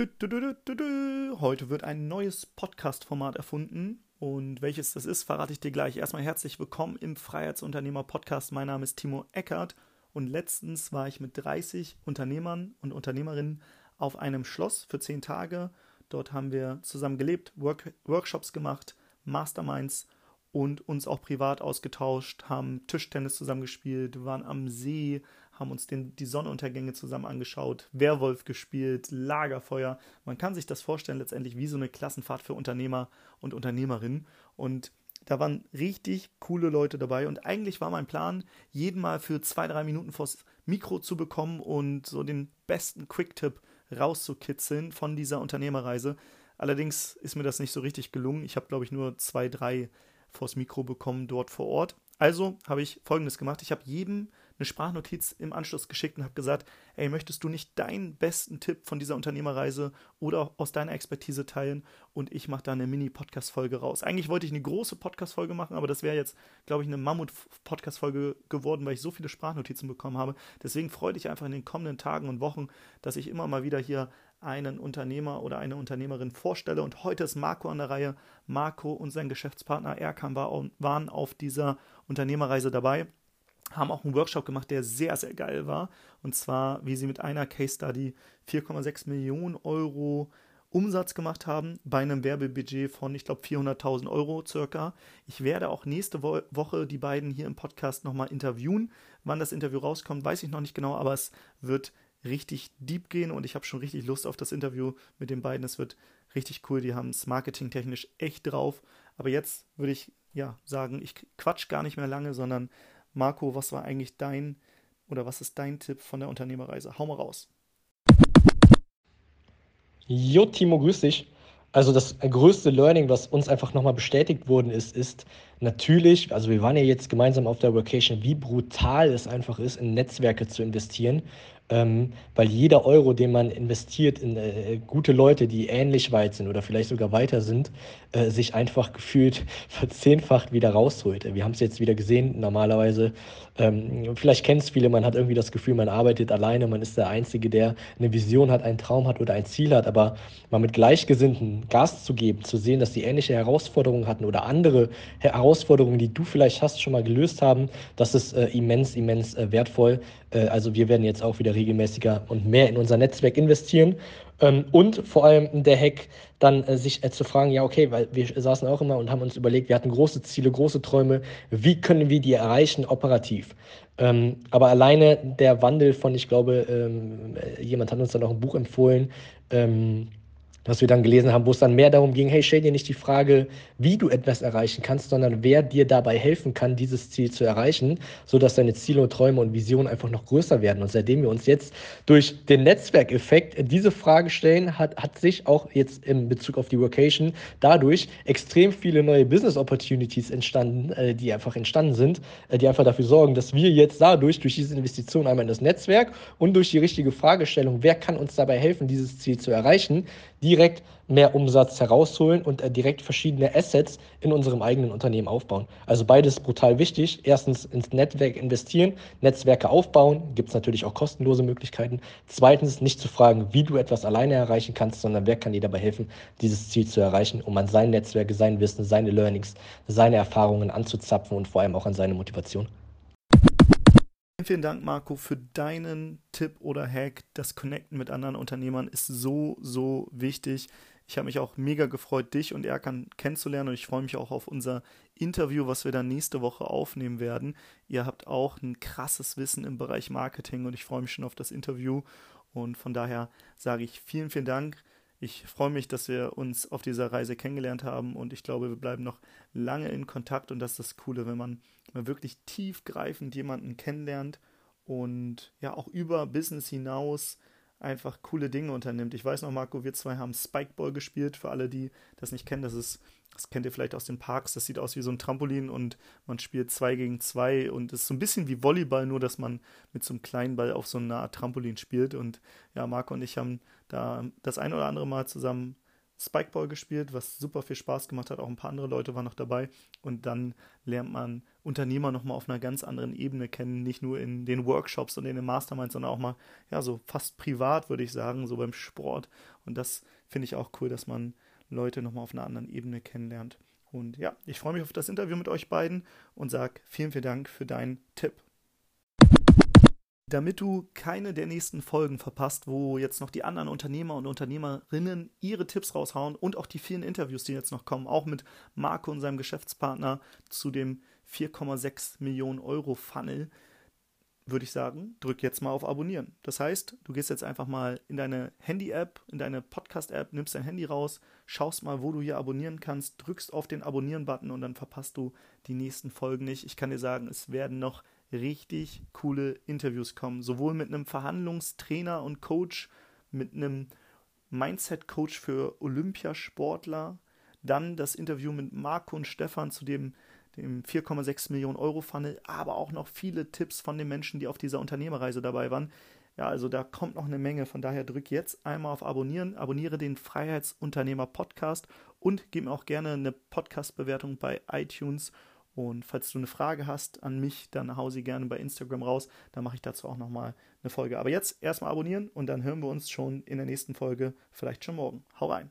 Heute wird ein neues Podcast-Format erfunden. Und welches das ist, verrate ich dir gleich. Erstmal herzlich willkommen im Freiheitsunternehmer-Podcast. Mein Name ist Timo Eckert und letztens war ich mit 30 Unternehmern und Unternehmerinnen auf einem Schloss für 10 Tage. Dort haben wir zusammen gelebt, Work Workshops gemacht, Masterminds und uns auch privat ausgetauscht, haben Tischtennis zusammengespielt, waren am See, haben uns den, die Sonnenuntergänge zusammen angeschaut, Werwolf gespielt, Lagerfeuer. Man kann sich das vorstellen, letztendlich wie so eine Klassenfahrt für Unternehmer und Unternehmerinnen. Und da waren richtig coole Leute dabei. Und eigentlich war mein Plan, jeden mal für zwei, drei Minuten vors Mikro zu bekommen und so den besten Quick-Tipp rauszukitzeln von dieser Unternehmerreise. Allerdings ist mir das nicht so richtig gelungen. Ich habe, glaube ich, nur zwei, drei vors Mikro bekommen dort vor Ort. Also habe ich folgendes gemacht. Ich habe jedem eine Sprachnotiz im Anschluss geschickt und habe gesagt, ey, möchtest du nicht deinen besten Tipp von dieser Unternehmerreise oder aus deiner Expertise teilen und ich mache da eine Mini-Podcast-Folge raus. Eigentlich wollte ich eine große Podcast-Folge machen, aber das wäre jetzt, glaube ich, eine Mammut-Podcast-Folge geworden, weil ich so viele Sprachnotizen bekommen habe. Deswegen freue dich einfach in den kommenden Tagen und Wochen, dass ich immer mal wieder hier einen Unternehmer oder eine Unternehmerin vorstelle. Und heute ist Marco an der Reihe. Marco und sein Geschäftspartner Erkan waren auf dieser Unternehmerreise dabei, haben auch einen Workshop gemacht, der sehr, sehr geil war. Und zwar, wie sie mit einer Case Study 4,6 Millionen Euro Umsatz gemacht haben bei einem Werbebudget von, ich glaube, 400.000 Euro circa. Ich werde auch nächste Wo Woche die beiden hier im Podcast nochmal interviewen. Wann das Interview rauskommt, weiß ich noch nicht genau, aber es wird richtig deep gehen und ich habe schon richtig Lust auf das Interview mit den beiden. Es wird richtig cool. Die haben es marketingtechnisch echt drauf. Aber jetzt würde ich ja sagen, ich quatsch gar nicht mehr lange, sondern Marco, was war eigentlich dein oder was ist dein Tipp von der Unternehmerreise? Hau mal raus. Jo, Timo, grüß dich. Also das größte Learning, was uns einfach nochmal bestätigt worden ist, ist natürlich, also wir waren ja jetzt gemeinsam auf der Vacation, wie brutal es einfach ist, in Netzwerke zu investieren ähm, weil jeder Euro, den man investiert in äh, gute Leute, die ähnlich weit sind oder vielleicht sogar weiter sind, äh, sich einfach gefühlt verzehnfacht wieder rausholt. Wir haben es jetzt wieder gesehen, normalerweise, ähm, vielleicht kennen es viele, man hat irgendwie das Gefühl, man arbeitet alleine, man ist der Einzige, der eine Vision hat, einen Traum hat oder ein Ziel hat, aber mal mit Gleichgesinnten Gas zu geben, zu sehen, dass die ähnliche Herausforderungen hatten oder andere Herausforderungen, die du vielleicht hast, schon mal gelöst haben, das ist äh, immens, immens äh, wertvoll. Äh, also wir werden jetzt auch wieder regelmäßiger und mehr in unser Netzwerk investieren. Ähm, und vor allem der Hack, dann äh, sich äh, zu fragen, ja, okay, weil wir saßen auch immer und haben uns überlegt, wir hatten große Ziele, große Träume, wie können wir die erreichen operativ? Ähm, aber alleine der Wandel von, ich glaube, ähm, jemand hat uns dann auch ein Buch empfohlen, was wir dann gelesen haben, wo es dann mehr darum ging, hey, stell dir nicht die Frage, wie du etwas erreichen kannst, sondern wer dir dabei helfen kann, dieses Ziel zu erreichen, sodass deine Ziele und Träume und Visionen einfach noch größer werden. Und seitdem wir uns jetzt durch den Netzwerkeffekt diese Frage stellen, hat, hat sich auch jetzt in Bezug auf die Vocation dadurch extrem viele neue Business Opportunities entstanden, äh, die einfach entstanden sind, äh, die einfach dafür sorgen, dass wir jetzt dadurch, durch diese Investition einmal in das Netzwerk und durch die richtige Fragestellung, wer kann uns dabei helfen, dieses Ziel zu erreichen, direkt mehr Umsatz herausholen und äh, direkt verschiedene Assets in unserem eigenen Unternehmen aufbauen. Also beides brutal wichtig. Erstens ins Netzwerk investieren, Netzwerke aufbauen, gibt es natürlich auch kostenlose Möglichkeiten. Zweitens nicht zu fragen, wie du etwas alleine erreichen kannst, sondern wer kann dir dabei helfen, dieses Ziel zu erreichen, um an sein Netzwerk, sein Wissen, seine Learnings, seine Erfahrungen anzuzapfen und vor allem auch an seine Motivation. Vielen Dank, Marco, für deinen Tipp oder Hack. Das Connecten mit anderen Unternehmern ist so, so wichtig. Ich habe mich auch mega gefreut, dich und Erkan kennenzulernen und ich freue mich auch auf unser Interview, was wir dann nächste Woche aufnehmen werden. Ihr habt auch ein krasses Wissen im Bereich Marketing und ich freue mich schon auf das Interview und von daher sage ich vielen, vielen Dank. Ich freue mich, dass wir uns auf dieser Reise kennengelernt haben und ich glaube, wir bleiben noch lange in Kontakt und das ist das Coole, wenn man, wenn wirklich tiefgreifend jemanden kennenlernt und ja auch über Business hinaus einfach coole Dinge unternimmt. Ich weiß noch, Marco, wir zwei haben Spikeball gespielt. Für alle, die das nicht kennen, das ist, das kennt ihr vielleicht aus den Parks. Das sieht aus wie so ein Trampolin und man spielt zwei gegen zwei und ist so ein bisschen wie Volleyball, nur dass man mit so einem kleinen Ball auf so einer Art Trampolin spielt. Und ja, Marco und ich haben da das ein oder andere Mal zusammen Spikeball gespielt, was super viel Spaß gemacht hat. Auch ein paar andere Leute waren noch dabei. Und dann lernt man Unternehmer nochmal auf einer ganz anderen Ebene kennen, nicht nur in den Workshops und in den Masterminds, sondern auch mal, ja, so fast privat, würde ich sagen, so beim Sport. Und das finde ich auch cool, dass man Leute nochmal auf einer anderen Ebene kennenlernt. Und ja, ich freue mich auf das Interview mit euch beiden und sage vielen, vielen Dank für deinen Tipp. Damit du keine der nächsten Folgen verpasst, wo jetzt noch die anderen Unternehmer und Unternehmerinnen ihre Tipps raushauen und auch die vielen Interviews, die jetzt noch kommen, auch mit Marco und seinem Geschäftspartner zu dem 4,6 Millionen Euro Funnel, würde ich sagen, drück jetzt mal auf Abonnieren. Das heißt, du gehst jetzt einfach mal in deine Handy-App, in deine Podcast-App, nimmst dein Handy raus, schaust mal, wo du hier abonnieren kannst, drückst auf den Abonnieren-Button und dann verpasst du die nächsten Folgen nicht. Ich kann dir sagen, es werden noch richtig coole Interviews kommen, sowohl mit einem Verhandlungstrainer und Coach, mit einem Mindset-Coach für Olympiasportler, dann das Interview mit Marco und Stefan zu dem dem 4,6 Millionen Euro Funnel, aber auch noch viele Tipps von den Menschen, die auf dieser Unternehmerreise dabei waren. Ja, also da kommt noch eine Menge. Von daher drück jetzt einmal auf Abonnieren, abonniere den Freiheitsunternehmer Podcast und gib mir auch gerne eine Podcast-Bewertung bei iTunes. Und falls du eine Frage hast an mich, dann hau sie gerne bei Instagram raus. Dann mache ich dazu auch nochmal eine Folge. Aber jetzt erstmal abonnieren und dann hören wir uns schon in der nächsten Folge, vielleicht schon morgen. Hau rein!